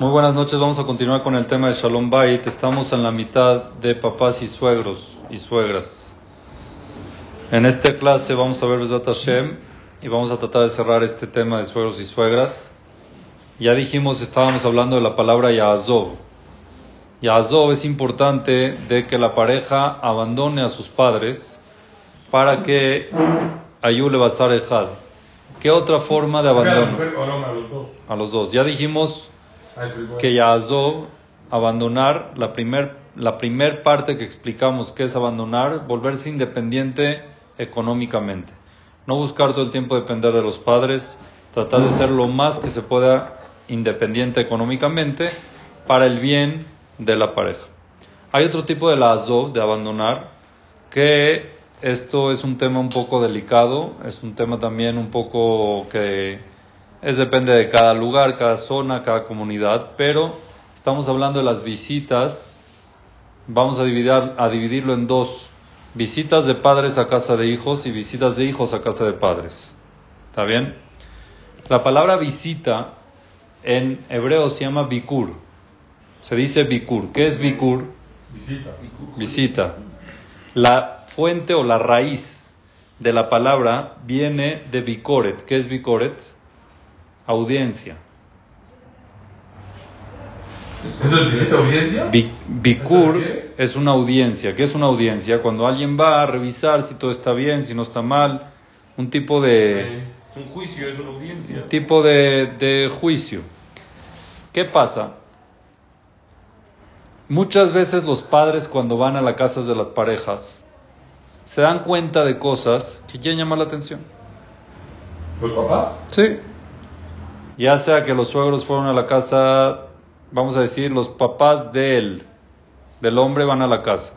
Muy buenas noches, vamos a continuar con el tema de Shalom Bait. Estamos en la mitad de papás y suegros y suegras. En esta clase vamos a ver Besat Hashem y vamos a tratar de cerrar este tema de suegros y suegras. Ya dijimos, estábamos hablando de la palabra Yaazov. Yaazov es importante de que la pareja abandone a sus padres para que Basar Ejad. ¿Qué otra forma de abandono? A los dos. Ya dijimos que Yaazov, abandonar, la primer, la primer parte que explicamos que es abandonar, volverse independiente económicamente. No buscar todo el tiempo depender de los padres, tratar de ser lo más que se pueda independiente económicamente para el bien de la pareja. Hay otro tipo de la de abandonar, que esto es un tema un poco delicado, es un tema también un poco que es depende de cada lugar, cada zona, cada comunidad, pero estamos hablando de las visitas. Vamos a, dividir, a dividirlo en dos. Visitas de padres a casa de hijos y visitas de hijos a casa de padres. ¿Está bien? La palabra visita en hebreo se llama bikur. Se dice bikur. ¿Qué es bikur? Visita. Visita. La fuente o la raíz de la palabra viene de bikoret. ¿Qué es bikoret? Audiencia. ¿Eso es visita audiencia? Bikur es una audiencia. ¿Qué es una audiencia? Cuando alguien va a revisar si todo está bien, si no está mal. Un tipo de... Es un juicio, es una audiencia. Un tipo de, de juicio. ¿Qué pasa? Muchas veces los padres cuando van a las casas de las parejas se dan cuenta de cosas que quieren llamar la atención. ¿Los papás? Sí. Ya sea que los suegros fueron a la casa, vamos a decir, los papás de él, del hombre, van a la casa.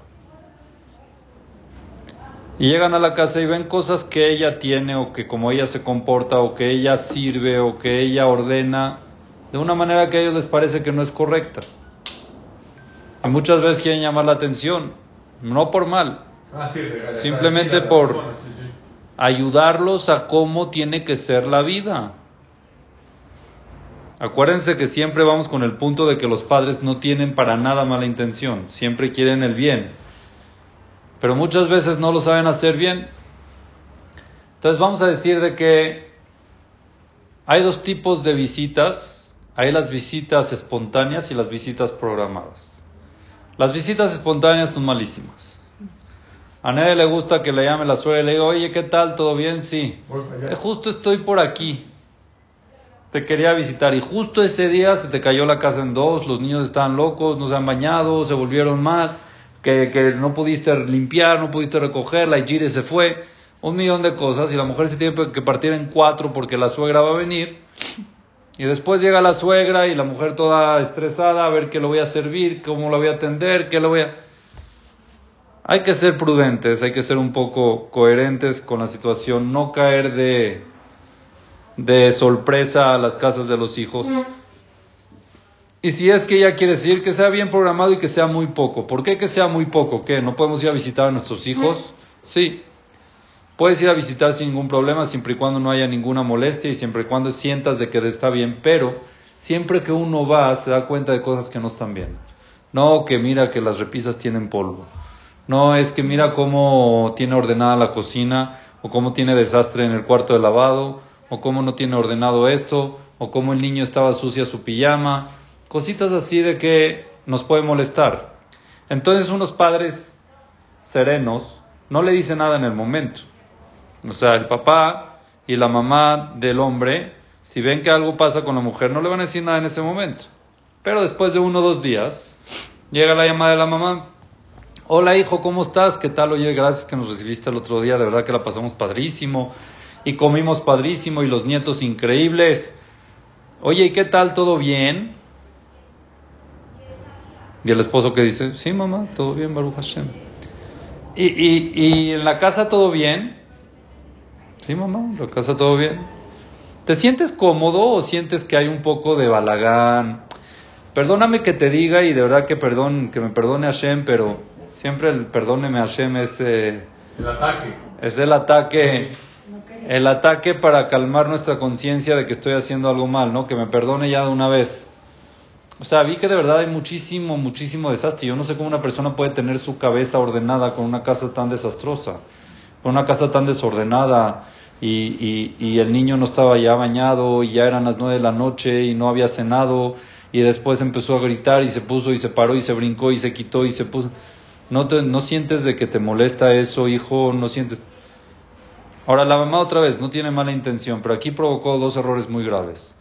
Y llegan a la casa y ven cosas que ella tiene o que como ella se comporta o que ella sirve o que ella ordena de una manera que a ellos les parece que no es correcta. Y muchas veces quieren llamar la atención, no por mal, Ah, sí, Simplemente por- ayudarlos a cómo tiene que ser la vida. Acuérdense que siempre vamos con el punto de que los padres no tienen para nada mala intención, siempre quieren el bien, pero muchas veces no lo saben hacer bien. Entonces vamos a decir de que hay dos tipos de visitas, hay las visitas espontáneas y las visitas programadas. Las visitas espontáneas son malísimas. A nadie le gusta que le llame la suegra y le diga, oye, ¿qué tal? ¿Todo bien? Sí. Eh, Justo estoy por aquí. Te quería visitar y justo ese día se te cayó la casa en dos, los niños estaban locos, no se han bañado, se volvieron mal, que, que no pudiste limpiar, no pudiste recoger, la Igire se fue, un millón de cosas y la mujer se tiene que partir en cuatro porque la suegra va a venir. Y después llega la suegra y la mujer toda estresada a ver qué le voy a servir, cómo la voy a atender, qué le voy a... Hay que ser prudentes, hay que ser un poco coherentes con la situación, no caer de, de sorpresa a las casas de los hijos. Y si es que ella quiere decir que sea bien programado y que sea muy poco. ¿Por qué que sea muy poco? ¿Qué? ¿No podemos ir a visitar a nuestros hijos? Sí. Puedes ir a visitar sin ningún problema, siempre y cuando no haya ninguna molestia y siempre y cuando sientas de que está bien. Pero siempre que uno va, se da cuenta de cosas que no están bien. No que mira que las repisas tienen polvo. No es que mira cómo tiene ordenada la cocina, o cómo tiene desastre en el cuarto de lavado, o cómo no tiene ordenado esto, o cómo el niño estaba sucia su pijama. Cositas así de que nos puede molestar. Entonces unos padres serenos no le dicen nada en el momento. O sea, el papá y la mamá del hombre, si ven que algo pasa con la mujer, no le van a decir nada en ese momento. Pero después de uno o dos días, llega la llamada de la mamá. Hola hijo, ¿cómo estás? ¿Qué tal? Oye, gracias que nos recibiste el otro día, de verdad que la pasamos padrísimo y comimos padrísimo y los nietos increíbles. Oye, ¿y qué tal? ¿Todo bien? Y el esposo que dice, sí mamá, todo bien, Baruch Hashem. ¿Y, y, y en la casa todo bien? Sí mamá, en la casa todo bien. ¿Te sientes cómodo o sientes que hay un poco de balagán? Perdóname que te diga y de verdad que perdón, que me perdone Hashem, pero siempre el perdóneme Hashem es, eh, El ataque. es el ataque, el ataque para calmar nuestra conciencia de que estoy haciendo algo mal, ¿no? Que me perdone ya de una vez. O sea, vi que de verdad hay muchísimo, muchísimo desastre. Yo no sé cómo una persona puede tener su cabeza ordenada con una casa tan desastrosa, con una casa tan desordenada y, y, el niño no estaba ya bañado y ya eran las nueve de la noche y no había cenado y después empezó a gritar y se puso y se paró y se brincó y se quitó y se puso. No, te, no sientes de que te molesta eso, hijo, no sientes. Ahora, la mamá otra vez no tiene mala intención, pero aquí provocó dos errores muy graves.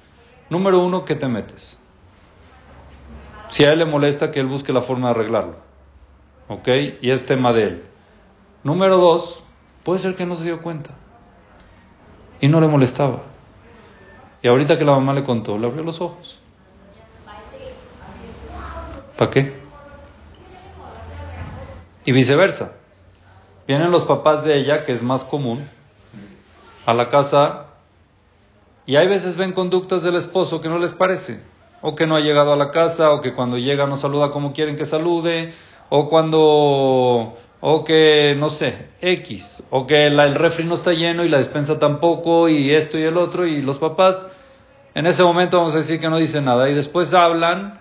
Número uno, ¿qué te metes? Si a él le molesta, que él busque la forma de arreglarlo. ¿Ok? Y es tema de él. Número dos, puede ser que no se dio cuenta. Y no le molestaba. Y ahorita que la mamá le contó, le abrió los ojos. ¿Para qué? Y viceversa. Vienen los papás de ella, que es más común, a la casa y hay veces ven conductas del esposo que no les parece. O que no ha llegado a la casa, o que cuando llega no saluda como quieren que salude, o cuando, o que, no sé, X, o que el refri no está lleno y la despensa tampoco, y esto y el otro, y los papás, en ese momento vamos a decir que no dicen nada, y después hablan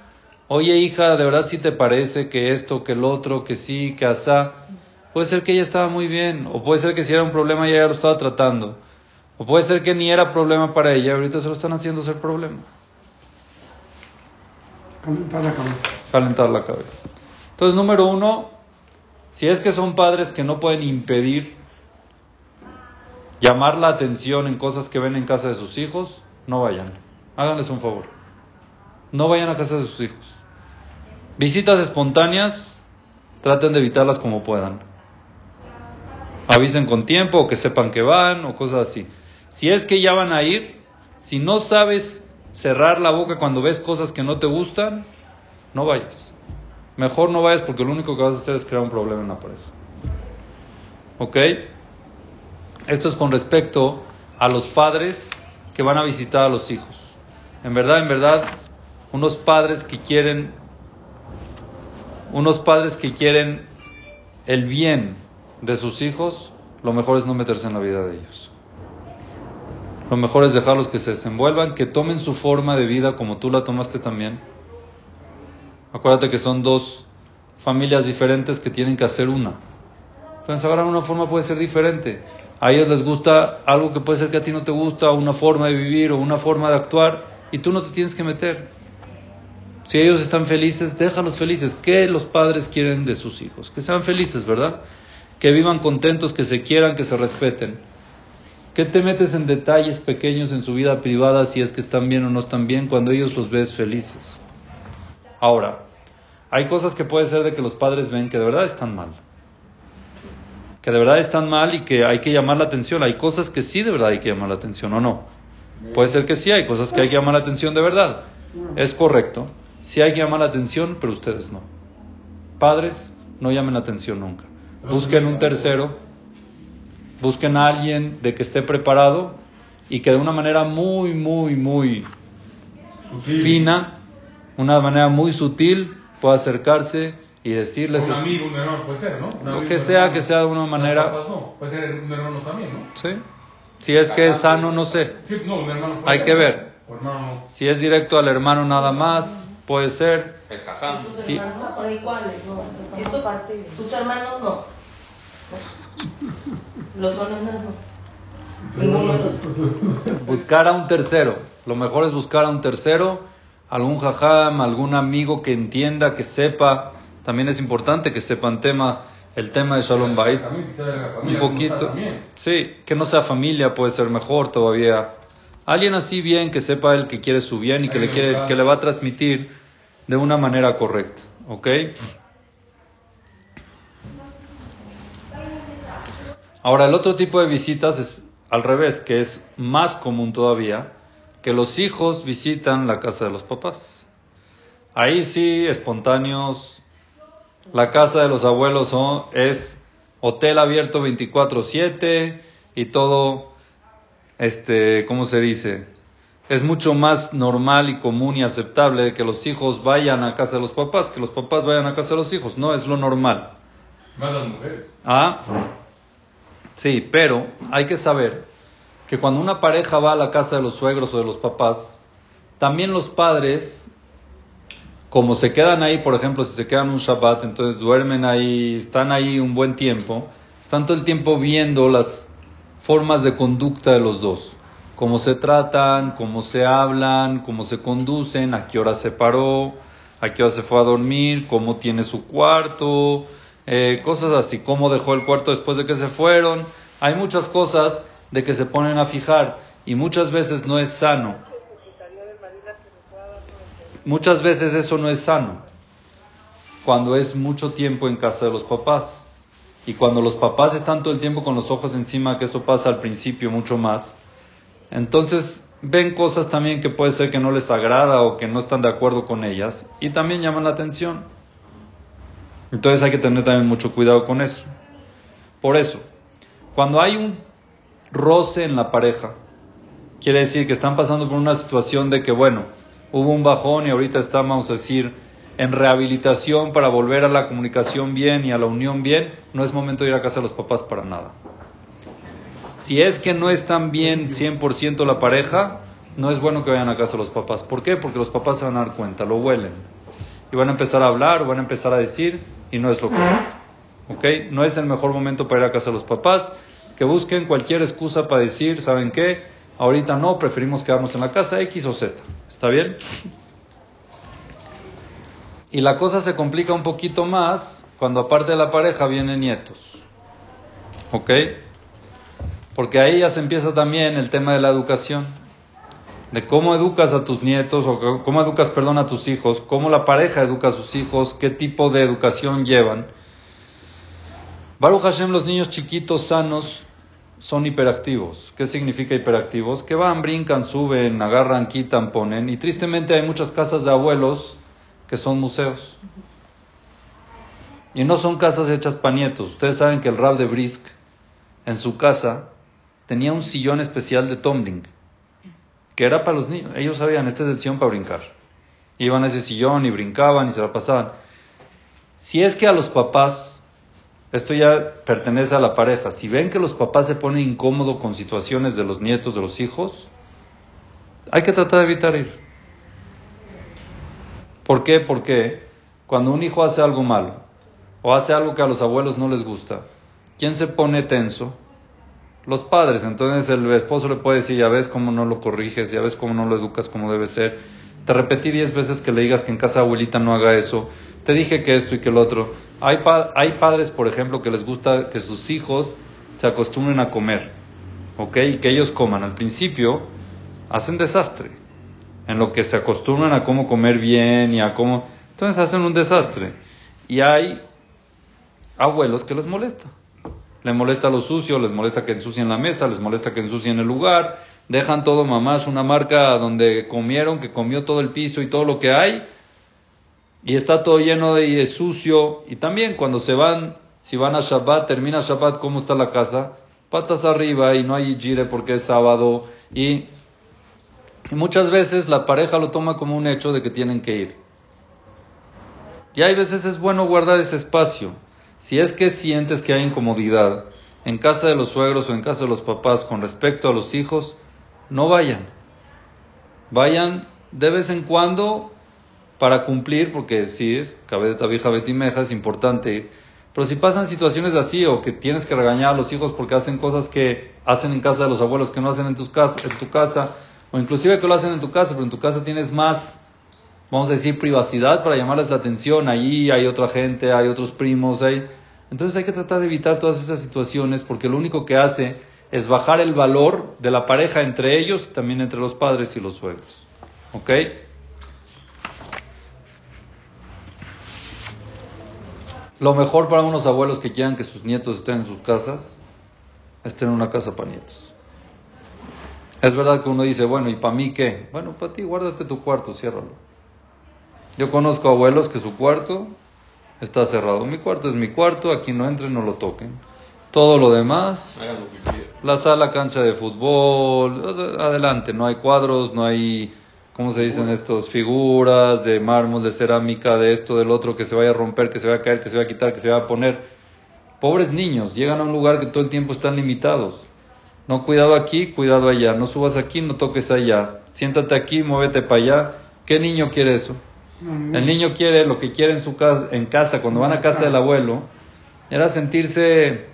Oye, hija, ¿de verdad sí te parece que esto, que el otro, que sí, que asá? Puede ser que ella estaba muy bien, o puede ser que si era un problema ella ya lo estaba tratando, o puede ser que ni era problema para ella, ahorita se lo están haciendo ser problema. Calentar la cabeza. Calentar la cabeza. Entonces, número uno, si es que son padres que no pueden impedir llamar la atención en cosas que ven en casa de sus hijos, no vayan. Háganles un favor. No vayan a casa de sus hijos. Visitas espontáneas, traten de evitarlas como puedan. Avisen con tiempo o que sepan que van o cosas así. Si es que ya van a ir, si no sabes cerrar la boca cuando ves cosas que no te gustan, no vayas. Mejor no vayas porque lo único que vas a hacer es crear un problema en la pareja. ¿Ok? Esto es con respecto a los padres que van a visitar a los hijos. En verdad, en verdad, unos padres que quieren unos padres que quieren el bien de sus hijos, lo mejor es no meterse en la vida de ellos. Lo mejor es dejarlos que se desenvuelvan, que tomen su forma de vida como tú la tomaste también. Acuérdate que son dos familias diferentes que tienen que hacer una. Entonces ahora una forma puede ser diferente. A ellos les gusta algo que puede ser que a ti no te gusta, una forma de vivir o una forma de actuar, y tú no te tienes que meter. Si ellos están felices, déjalos felices. ¿Qué los padres quieren de sus hijos? Que sean felices, ¿verdad? Que vivan contentos, que se quieran, que se respeten. ¿Qué te metes en detalles pequeños en su vida privada si es que están bien o no están bien cuando ellos los ves felices? Ahora, hay cosas que puede ser de que los padres ven que de verdad están mal. Que de verdad están mal y que hay que llamar la atención. Hay cosas que sí de verdad hay que llamar la atención o no. Puede ser que sí, hay cosas que hay que llamar la atención de verdad. Es correcto. Si hay que llamar la atención, pero ustedes no. Padres, no llamen la atención nunca. Busquen un tercero, busquen a alguien de que esté preparado y que de una manera muy, muy, muy fina, una manera muy sutil, pueda acercarse y decirles... Un amigo, un hermano puede ser, ¿no? Lo que sea, que sea de una manera... No, puede ser un hermano también, ¿no? Sí. Si es que es sano, no sé. Sí, no, un hermano puede Hay ser. que ver. Hermano. Si es directo al hermano nada más, puede ser. El jajam. Tus Sí. hermanos son iguales, ¿no? Esto, tus hermanos no. Los son Buscar a un tercero. Lo mejor es buscar a un tercero, algún jajam, algún amigo que entienda, que sepa. También es importante que sepan tema, el tema de Shalom Bait. Un poquito. Sí, que no sea familia puede ser mejor todavía. Alguien así bien, que sepa él que quiere su bien y que le, quiere, que le va a transmitir de una manera correcta. ¿Ok? Ahora, el otro tipo de visitas es al revés, que es más común todavía, que los hijos visitan la casa de los papás. Ahí sí, espontáneos, la casa de los abuelos son- es hotel abierto 24/7 y todo, este, ¿cómo se dice? Es mucho más normal y común y aceptable que los hijos vayan a casa de los papás, que los papás vayan a casa de los hijos. No es lo normal. Más las mujeres. Ah, sí, pero hay que saber que cuando una pareja va a la casa de los suegros o de los papás, también los padres como se quedan ahí, por ejemplo, si se quedan un Shabbat, entonces duermen ahí, están ahí un buen tiempo, están todo el tiempo viendo las formas de conducta de los dos, cómo se tratan, cómo se hablan, cómo se conducen, a qué hora se paró, a qué hora se fue a dormir, cómo tiene su cuarto, eh, cosas así, cómo dejó el cuarto después de que se fueron. Hay muchas cosas de que se ponen a fijar y muchas veces no es sano. Muchas veces eso no es sano. Cuando es mucho tiempo en casa de los papás. Y cuando los papás están todo el tiempo con los ojos encima, que eso pasa al principio mucho más, entonces ven cosas también que puede ser que no les agrada o que no están de acuerdo con ellas y también llaman la atención. Entonces hay que tener también mucho cuidado con eso. Por eso, cuando hay un roce en la pareja, quiere decir que están pasando por una situación de que, bueno, hubo un bajón y ahorita estamos, vamos a decir, en rehabilitación para volver a la comunicación bien y a la unión bien, no es momento de ir a casa de los papás para nada. Si es que no están bien 100% la pareja, no es bueno que vayan a casa de los papás. ¿Por qué? Porque los papás se van a dar cuenta, lo huelen. Y van a empezar a hablar, o van a empezar a decir, y no es lo correcto. ¿Ok? No es el mejor momento para ir a casa de los papás. Que busquen cualquier excusa para decir, ¿saben qué? Ahorita no, preferimos quedarnos en la casa X o Z. ¿Está bien? Y la cosa se complica un poquito más cuando aparte de la pareja vienen nietos. ¿Ok? Porque ahí ya se empieza también el tema de la educación. De cómo educas a tus nietos o cómo educas, perdón, a tus hijos, cómo la pareja educa a sus hijos, qué tipo de educación llevan. Baruch Hashem, los niños chiquitos sanos son hiperactivos. ¿Qué significa hiperactivos? Que van, brincan, suben, agarran, quitan, ponen. Y tristemente hay muchas casas de abuelos que son museos. Y no son casas hechas para nietos. Ustedes saben que el Rab de Brisk en su casa tenía un sillón especial de tumbling, que era para los niños. Ellos sabían, este es el sillón para brincar. Iban a ese sillón y brincaban y se la pasaban. Si es que a los papás, esto ya pertenece a la pareja, si ven que los papás se ponen incómodos con situaciones de los nietos, de los hijos, hay que tratar de evitar ir. ¿Por qué? Porque cuando un hijo hace algo malo o hace algo que a los abuelos no les gusta, ¿quién se pone tenso? Los padres. Entonces el esposo le puede decir, ya ves cómo no lo corriges, ya ves cómo no lo educas como debe ser. Te repetí diez veces que le digas que en casa abuelita no haga eso. Te dije que esto y que el otro. Hay, hay padres, por ejemplo, que les gusta que sus hijos se acostumbren a comer, ¿ok? Y que ellos coman. Al principio hacen desastre en lo que se acostumbran a cómo comer bien y a cómo... Entonces hacen un desastre. Y hay abuelos que les molesta. Les molesta lo sucio, les molesta que ensucien la mesa, les molesta que ensucien el lugar, dejan todo mamás una marca donde comieron, que comió todo el piso y todo lo que hay, y está todo lleno de, sucio. Y también cuando se van, si van a Shabbat, termina Shabbat, ¿cómo está la casa? Patas arriba y no hay gire porque es sábado y y muchas veces la pareja lo toma como un hecho de que tienen que ir. Y hay veces es bueno guardar ese espacio. Si es que sientes que hay incomodidad en casa de los suegros o en casa de los papás con respecto a los hijos, no vayan. Vayan de vez en cuando para cumplir, porque sí es, cabe de tabija betimeja, es importante. Pero si pasan situaciones así o que tienes que regañar a los hijos porque hacen cosas que hacen en casa de los abuelos que no hacen en tu casa, en tu casa o inclusive que lo hacen en tu casa, pero en tu casa tienes más, vamos a decir, privacidad para llamarles la atención. Allí hay otra gente, hay otros primos, hay... Entonces hay que tratar de evitar todas esas situaciones porque lo único que hace es bajar el valor de la pareja entre ellos también entre los padres y los suegros. ¿Ok? Lo mejor para unos abuelos que quieran que sus nietos estén en sus casas es tener una casa para nietos. Es verdad que uno dice, bueno, ¿y para mí qué? Bueno, para ti, guárdate tu cuarto, ciérralo. Yo conozco abuelos que su cuarto está cerrado. Mi cuarto es mi cuarto, aquí no entren, no lo toquen. Todo lo demás, la sala, cancha de fútbol, adelante, no hay cuadros, no hay, ¿cómo se dicen estos? Figuras de mármol, de cerámica, de esto, del otro, que se vaya a romper, que se vaya a caer, que se vaya a quitar, que se vaya a poner. Pobres niños, llegan a un lugar que todo el tiempo están limitados. No, cuidado aquí, cuidado allá. No subas aquí, no toques allá. Siéntate aquí, muévete para allá. ¿Qué niño quiere eso? El niño quiere lo que quiere en su casa, en casa, cuando van a casa del abuelo, era sentirse.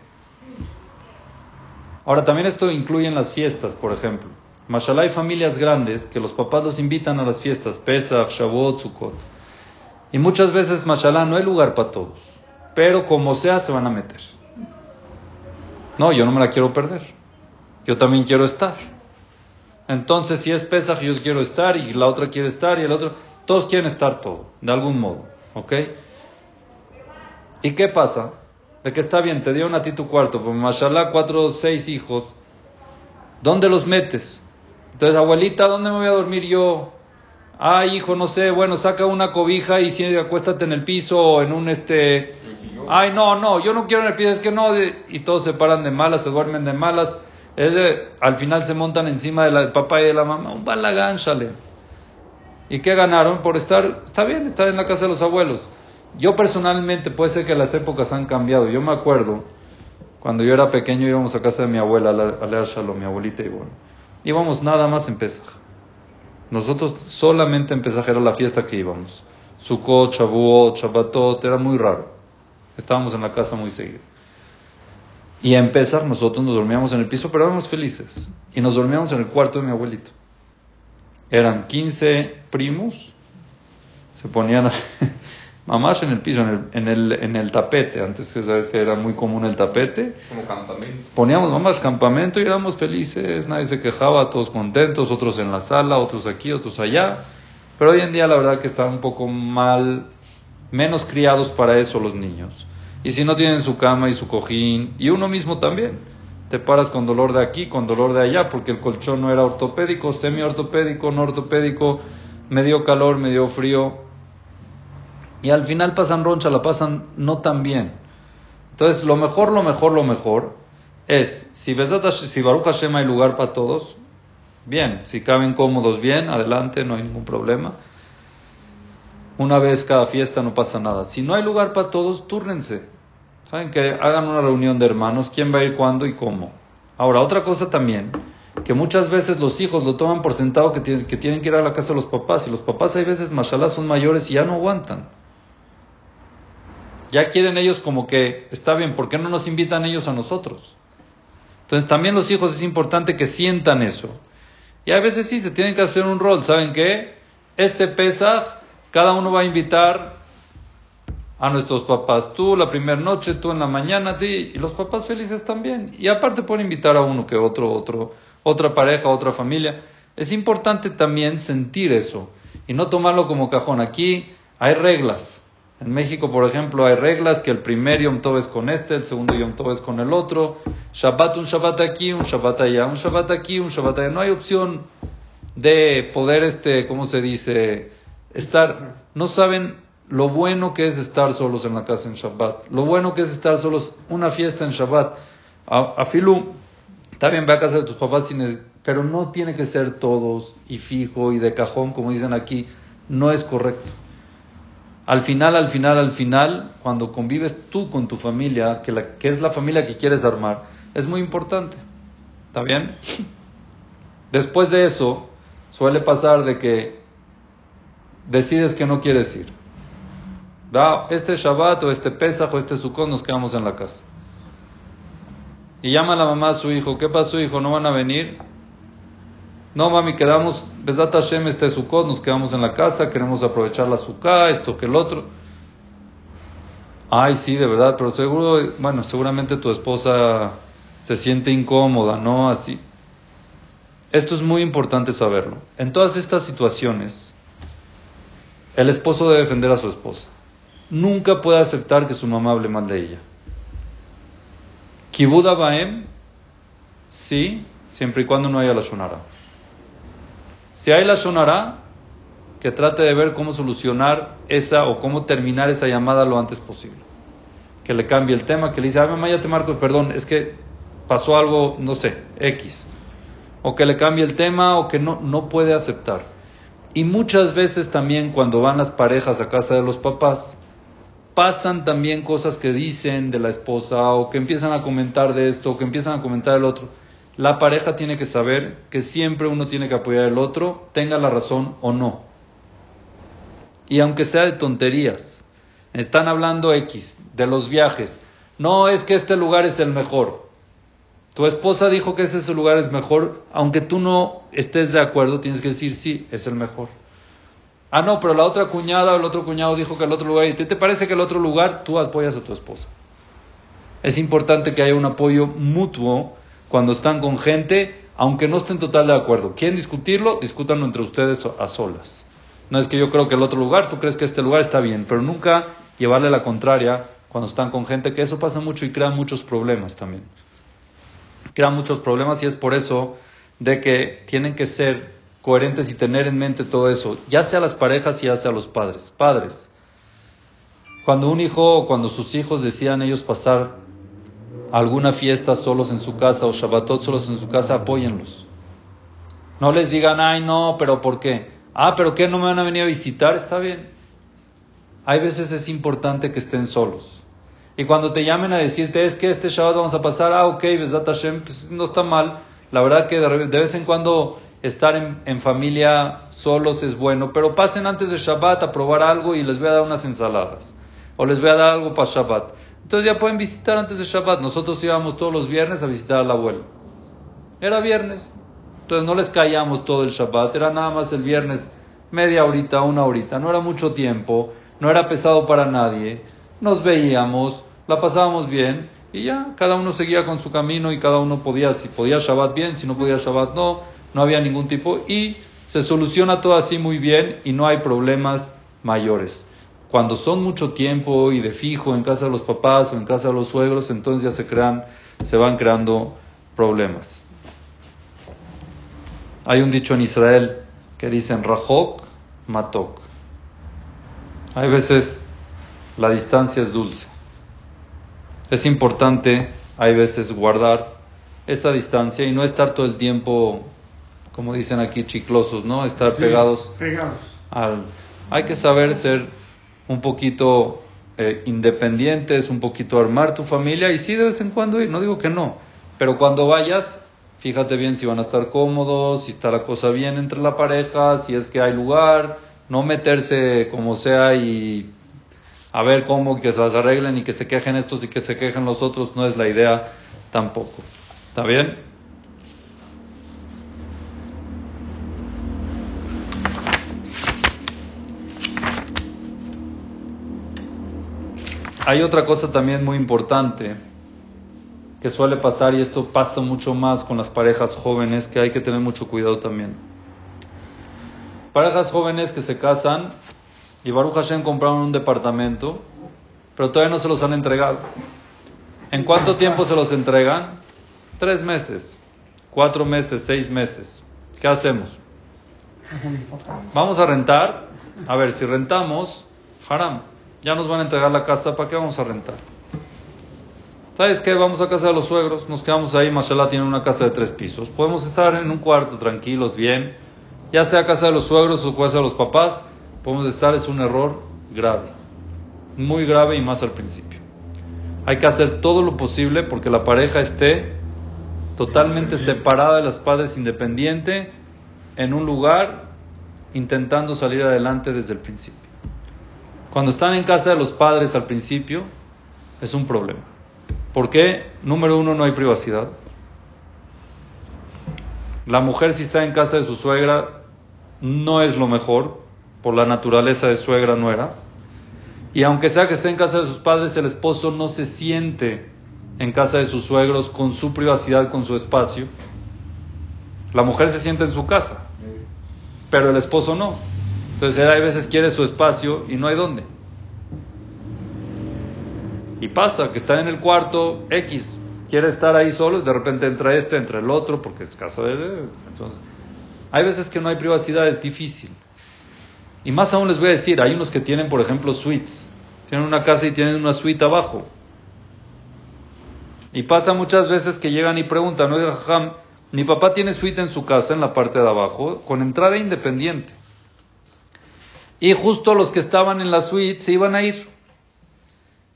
Ahora también esto incluye en las fiestas, por ejemplo. Mashallah hay familias grandes que los papás los invitan a las fiestas, Pesach, Shavuot, Sukkot. Y muchas veces, mashallah, no hay lugar para todos. Pero como sea, se van a meter. No, yo no me la quiero perder. Yo también quiero estar. Entonces, si es Pesach, yo quiero estar, y la otra quiere estar, y el otro. Todos quieren estar todo, de algún modo. ¿Ok? ¿Y qué pasa? De que está bien, te dio a ti tu cuarto, pues mashallah, cuatro o seis hijos. ¿Dónde los metes? Entonces, abuelita, ¿dónde me voy a dormir yo? Ay, hijo, no sé, bueno, saca una cobija y si acuéstate en el piso o en un este. Ay, no, no, yo no quiero en el piso, es que no. Y todos se paran de malas, se duermen de malas. al final se montan encima del papá y de la mamá. Un balagán, chale. ¿Y qué ganaron? Por estar, está bien, estar en la casa de los abuelos. Yo personalmente, puede ser que las épocas han cambiado. Yo me acuerdo, cuando yo era pequeño íbamos a casa de mi abuela, a leer Shalom, mi abuelita y bueno. Íbamos nada más en Pesach. Nosotros solamente en Pesaj era la fiesta que íbamos. Sukkot, Shavuot, Shabbatot, era muy raro. Estábamos en la casa muy seguido. Y en Pesach nosotros nos dormíamos en el piso, pero éramos felices. Y nos dormíamos en el cuarto de mi abuelito. Eran 15 primos, se ponían mamás en el piso, en el, en el, en el tapete. Antes que sabes que era muy común el tapete. Como campamento. Poníamos mamás campamento y éramos felices, nadie se quejaba, todos contentos, otros en la sala, otros aquí, otros allá. Pero hoy en día la verdad que están un poco mal, menos criados para eso los niños. Y si no tienen su cama y su cojín, y uno mismo también, te paras con dolor de aquí, con dolor de allá, porque el colchón no era ortopédico, semi-ortopédico, no ortopédico, me dio calor, me dio frío, y al final pasan roncha, la pasan no tan bien. Entonces, lo mejor, lo mejor, lo mejor es, si, si Baruch Hashem hay lugar para todos, bien, si caben cómodos, bien, adelante, no hay ningún problema. Una vez cada fiesta no pasa nada. Si no hay lugar para todos, túrnense. Saben que hagan una reunión de hermanos, quién va a ir cuándo y cómo. Ahora, otra cosa también, que muchas veces los hijos lo toman por sentado que tienen que, tienen que ir a la casa de los papás, y los papás hay veces, mashallah, son mayores y ya no aguantan. Ya quieren ellos como que, está bien, ¿por qué no nos invitan ellos a nosotros? Entonces también los hijos es importante que sientan eso. Y a veces sí, se tienen que hacer un rol. ¿Saben qué? Este Pesaj, cada uno va a invitar a nuestros papás. Tú la primera noche, tú en la mañana, ti, y los papás felices también. Y aparte pueden invitar a uno que otro, otro, otra pareja, otra familia. Es importante también sentir eso y no tomarlo como cajón. Aquí hay reglas. En México, por ejemplo, hay reglas que el primer Yom Tov es con este, el segundo Yom Tov es con el otro. Shabbat, un Shabbat aquí, un Shabbat allá, un Shabbat aquí, un Shabbat allá. No hay opción de poder, este, ¿cómo se dice? Estar. No saben lo bueno que es estar solos en la casa en Shabbat. Lo bueno que es estar solos, una fiesta en Shabbat. A, Filu, está bien, ve a casa de tus papás, pero no tiene que ser todos y fijo y de cajón, como dicen aquí. No es correcto. Al final, al final, al final, cuando convives tú con tu familia, que, que es la familia que quieres armar, es muy importante. ¿Está bien? Después de eso, suele pasar de que decides que no quieres ir. Da, este Shabbat o este Pesach o este Sukkot nos quedamos en la casa. Y llama la mamá a su hijo, ¿qué pasó hijo? ¿No van a venir? No, mami, quedamos, Besat Hashem este Sukkot, nos quedamos en la casa, queremos aprovechar la Sukkah, esto que el otro. Ay, sí, de verdad, pero seguro, bueno, seguramente tu esposa se siente incómoda, ¿no? Así. Esto es muy importante saberlo. En todas estas situaciones, el esposo debe defender a su esposa. Nunca puede aceptar que su mamá hable mal de ella. Kibuda Baem, sí, siempre y cuando no haya la shonara. Si hay la sonará, que trate de ver cómo solucionar esa o cómo terminar esa llamada lo antes posible. Que le cambie el tema, que le dice, ay mamá, ya te marco, perdón, es que pasó algo, no sé, X. O que le cambie el tema o que no, no puede aceptar. Y muchas veces también cuando van las parejas a casa de los papás, pasan también cosas que dicen de la esposa o que empiezan a comentar de esto o que empiezan a comentar del otro la pareja tiene que saber que siempre uno tiene que apoyar al otro, tenga la razón o no. Y aunque sea de tonterías, están hablando X, de los viajes. No es que este lugar es el mejor. Tu esposa dijo que ese lugar es mejor, aunque tú no estés de acuerdo, tienes que decir sí, es el mejor. Ah, no, pero la otra cuñada o el otro cuñado dijo que el otro lugar, y te, te parece que el otro lugar tú apoyas a tu esposa. Es importante que haya un apoyo mutuo cuando están con gente, aunque no estén total de acuerdo. ¿Quieren discutirlo? Discútanlo entre ustedes a solas. No es que yo creo que el otro lugar, tú crees que este lugar está bien, pero nunca llevarle la contraria cuando están con gente, que eso pasa mucho y crea muchos problemas también. Crea muchos problemas y es por eso de que tienen que ser coherentes y tener en mente todo eso, ya sea las parejas y ya sea los padres. Padres, cuando un hijo o cuando sus hijos decían ellos pasar alguna fiesta solos en su casa o Shabbatot solos en su casa, apóyenlos. No les digan, ay no, pero ¿por qué? Ah, pero ¿qué no me van a venir a visitar? Está bien. Hay veces es importante que estén solos. Y cuando te llamen a decirte, es que este Shabbat vamos a pasar, ah, ok, Besat Hashem, pues no está mal. La verdad que de vez en cuando estar en, familia solos es bueno, pero pasen antes de Shabbat a probar algo y les voy a dar unas ensaladas. O les voy a dar algo para Shabbat. Entonces ya pueden visitar antes de Shabbat. Nosotros íbamos todos los viernes a visitar al abuelo. Era viernes. Entonces no les callamos todo el Shabbat. Era nada más el viernes, media horita, una horita. No era mucho tiempo. No era pesado para nadie. Nos veíamos, la pasábamos bien y ya cada uno seguía con su camino y cada uno podía, si podía Shabbat bien, si no podía Shabbat no, no había ningún tipo y se soluciona todo así muy bien y no hay problemas mayores. Cuando son mucho tiempo y de fijo en casa de los papás o en casa de los suegros, entonces ya se crean, se van creando problemas. Hay un dicho en Israel que dicen Rahok Matok. Hay veces la distancia es dulce. Es importante, hay veces, guardar esa distancia y no estar todo el tiempo, como dicen aquí, chiclosos, ¿no? Estar Sí, pegados Pegados. al... Hay que saber ser un poquito eh, independientes, un poquito armar tu familia y sí de vez en cuando ir, no digo que no, pero cuando vayas, fíjate bien si van a estar cómodos, si está la cosa bien entre la pareja, si es que hay lugar, no meterse como sea y a ver cómo que se las arreglen y que se quejen estos y que se quejen los otros, no es la idea tampoco. ¿Está bien? Hay otra cosa también muy importante que suele pasar y esto pasa mucho más con las parejas jóvenes que hay que tener mucho cuidado también. Parejas jóvenes que se casan y Baruch Hashem compraron un departamento, pero todavía no se los han entregado. ¿En cuánto tiempo se los entregan? Tres meses, cuatro meses, seis meses. ¿Qué hacemos? Vamos a rentar. A ver, si rentamos, haram, ya nos van a entregar la casa, ¿para qué vamos a rentar? ¿Sabes qué? Vamos a casa de los suegros, nos quedamos ahí, Mashallah tiene una casa de tres pisos. Podemos estar en un cuarto tranquilos, bien. Ya sea casa de los suegros o casa de los papás, podemos estar, es un error grave. Muy grave y más al principio. Hay que hacer todo lo posible porque la pareja esté totalmente separada de los padres, independiente, en un lugar, intentando salir adelante desde el principio. Cuando están en casa de los padres al principio, es un problema. ¿Por qué? Número uno, no hay privacidad. La mujer si está en casa de su suegra no es lo mejor, por la naturaleza de suegra no era. Y aunque sea que esté en casa de sus padres, el esposo no se siente en casa de sus suegros con su privacidad, con su espacio. La mujer se siente en su casa, pero el esposo no. Entonces él a veces quiere su espacio y no hay dónde. Y pasa que está en el cuarto X, quiere estar ahí solo, y de repente entra este, entra el otro, porque es casa de. Entonces, hay veces que no hay privacidad, es difícil. Y más aún les voy a decir, hay unos que tienen, por ejemplo, suites. Tienen una casa y tienen una suite abajo. Y pasa muchas veces que llegan y preguntan, oiga, jajam, mi papá tiene suite en su casa, en la parte de abajo, con entrada independiente. Y justo los que estaban en la suite se iban a ir.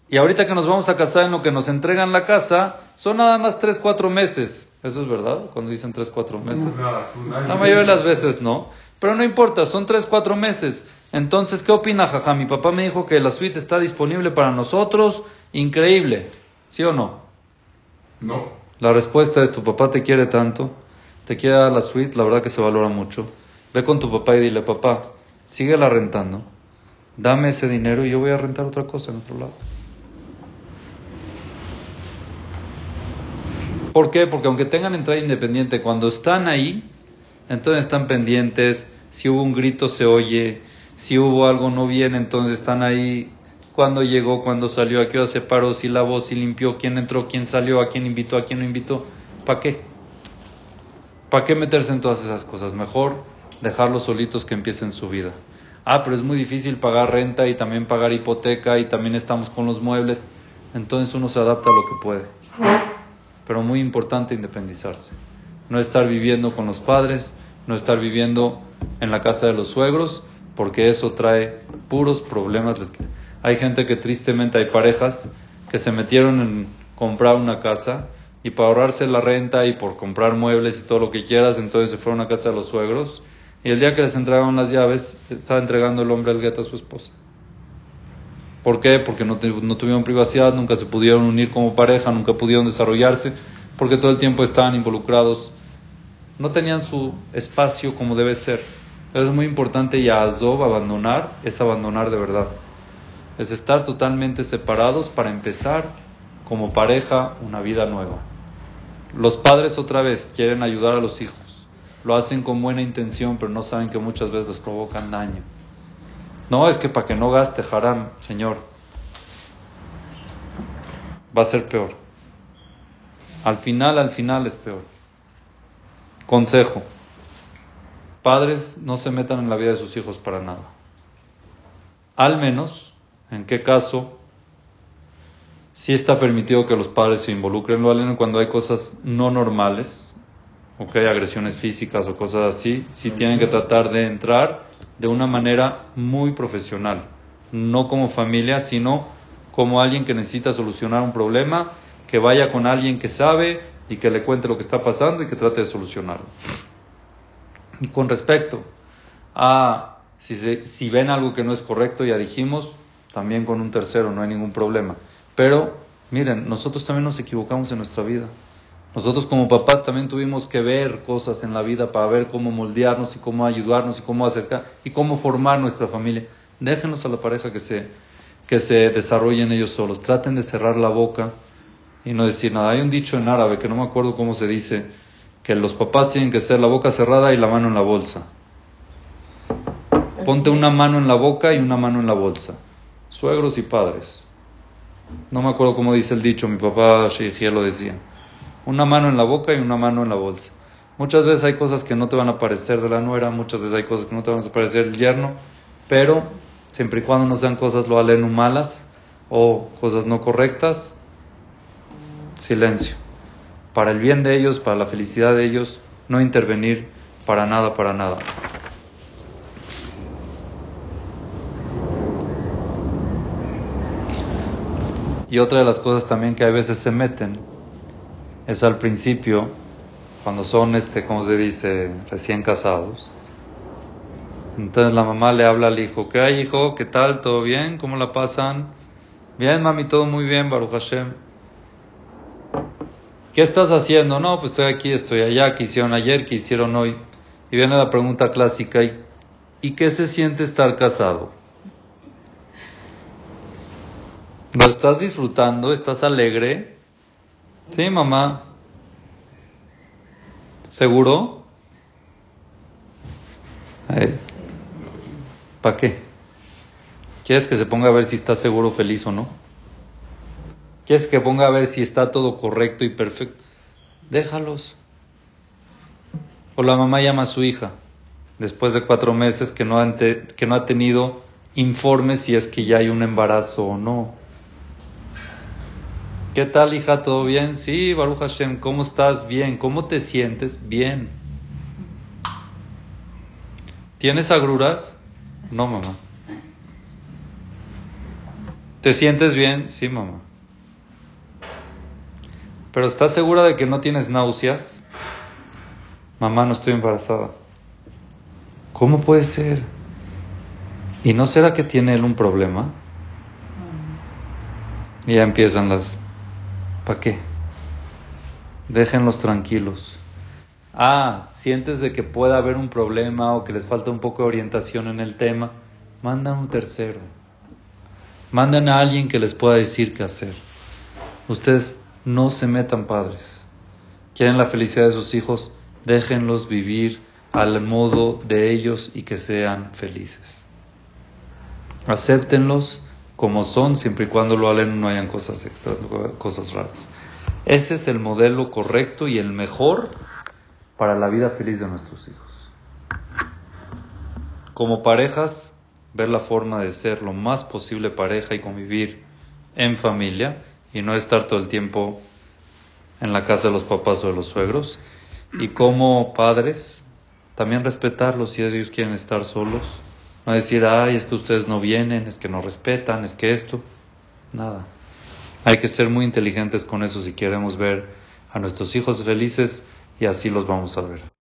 Y ahorita que nos vamos a casar en lo que nos entregan la casa, son nada más 3, 4 meses. Eso es verdad, cuando dicen 3, 4 meses. La mayoría de las veces no. Pero no importa, son tres, cuatro meses. Entonces, ¿qué opina Jaja? Mi papá me dijo que la suite está disponible para nosotros. Increíble. ¿Sí o no? No. La respuesta es, tu papá te quiere tanto, te quiere dar la suite, la verdad que se valora mucho. Ve con tu papá y dile, papá, síguela rentando, dame ese dinero y yo voy a rentar otra cosa en otro lado. ¿Por qué? Porque aunque tengan entrada independiente, cuando están ahí, entonces están pendientes, si hubo un grito se oye, si hubo algo no bien, entonces están ahí, cuando llegó, cuando salió, a qué hora se paró, si lavó, si limpió, quién entró, quién salió, a quién invitó, a quién no invitó, ¿para qué? ¿Para qué meterse en todas esas cosas? Mejor dejarlos solitos que empiecen su vida. Ah, pero es muy difícil pagar renta y también pagar hipoteca y también estamos con los muebles. Entonces uno se adapta a lo que puede. Pero muy importante independizarse. No estar viviendo con los padres, no estar viviendo en la casa de los suegros, porque eso trae puros problemas. Hay gente que tristemente hay parejas que se metieron en comprar una casa y para ahorrarse la renta y por comprar muebles y todo lo que quieras, entonces se fueron a casa de los suegros y el día que les entregaron las llaves, estaba entregando el hombre al gueto a su esposa. ¿Por qué? Porque no, tuvieron privacidad, nunca se pudieron unir como pareja, nunca pudieron desarrollarse, porque todo el tiempo estaban involucrados. No tenían su espacio como debe ser. es muy importante y a Azov abandonar es abandonar de verdad. Es estar totalmente separados para empezar como pareja una vida nueva. Los padres otra vez quieren ayudar a los hijos lo hacen con buena intención, pero no saben que muchas veces les provocan daño. No, es que para que no gaste haram, Señor, va a ser peor. Al final, al final es peor. Consejo. Padres no se metan en la vida de sus hijos para nada. Al menos, en qué caso, si está permitido que los padres se involucren, lo cuando hay cosas no normales, ok, agresiones físicas o cosas así, sí tienen que tratar de entrar de una manera muy profesional, no como familia, sino como alguien que necesita solucionar un problema, que vaya con alguien que sabe y que le cuente lo que está pasando y que trate de solucionarlo. Y con respecto a si, si ven algo que no es correcto, ya dijimos, también con un tercero no hay ningún problema. Pero miren, nosotros también nos equivocamos en nuestra vida. Nosotros como papás también tuvimos que ver cosas en la vida para ver cómo moldearnos y cómo ayudarnos y cómo acercar y cómo formar nuestra familia. Déjenos a la pareja que se, que se desarrollen ellos solos. Traten de cerrar la boca y no decir nada. Hay un dicho en árabe que no me acuerdo cómo se dice, que los papás tienen que ser la boca cerrada y la mano en la bolsa. Ponte una mano en la boca y una mano en la bolsa. Suegros y padres. No me acuerdo cómo dice el dicho, mi papá Sheikh lo decía. Una mano en la boca y una mano en la bolsa. Muchas veces hay cosas que no te van a parecer de la nuera, muchas veces hay cosas que no te van a parecer del yerno, pero siempre y cuando no sean cosas lo aleno malas o cosas no correctas, silencio. Para el bien de ellos, para la felicidad de ellos, no intervenir para nada, para nada. Y otra de las cosas también que a veces se meten es al principio, cuando son, este, como se dice, recién casados. Entonces la mamá le habla al hijo, ¿qué hay hijo? ¿Qué tal? ¿Todo bien? ¿Cómo la pasan? Bien, mami, todo muy bien, Baruch Hashem. ¿Qué estás haciendo? No, pues estoy aquí, estoy allá, ¿qué hicieron ayer? ¿Qué hicieron hoy? Y viene la pregunta clásica, ¿y, ¿y qué se siente estar casado? ¿Lo estás disfrutando? ¿Estás alegre? Sí, mamá. ¿Seguro? ¿Para qué? ¿Quieres que se ponga a ver si está seguro, feliz o no? ¿Quieres que ponga a ver si está todo correcto y perfecto? Déjalos. O la mamá llama a su hija después de cuatro meses que no, que no ha tenido informes si es que ya hay un embarazo o no. ¿Qué tal, hija? ¿Todo bien? Sí, Baruch Hashem, ¿cómo estás? Bien. ¿Cómo te sientes? Bien. ¿Tienes agruras? No, mamá. ¿Te sientes bien? Sí, mamá. ¿Pero estás segura de que no tienes náuseas? Mamá, no estoy embarazada. ¿Cómo puede ser? ¿Y no será que tiene él un problema? Y ya empiezan las... ¿Para qué? Déjenlos tranquilos. Ah, sientes de que pueda haber un problema o que les falta un poco de orientación en el tema, mandan un tercero. Mandan a alguien que les pueda decir qué hacer. Ustedes no se metan padres. Quieren la felicidad de sus hijos, déjenlos vivir al modo de ellos y que sean felices. Acéptenlos como son, siempre y cuando lo hablen no hayan cosas extras, cosas raras. Ese es el modelo correcto y el mejor para la vida feliz de nuestros hijos. Como parejas, ver la forma de ser lo más posible pareja y convivir en familia y no estar todo el tiempo en la casa de los papás o de los suegros. Y como padres, también respetarlos si ellos quieren estar solos. No decir, ay, es que ustedes no vienen, es que no respetan, es que esto. Nada. Hay que ser muy inteligentes con eso si queremos ver a nuestros hijos felices y así los vamos a ver.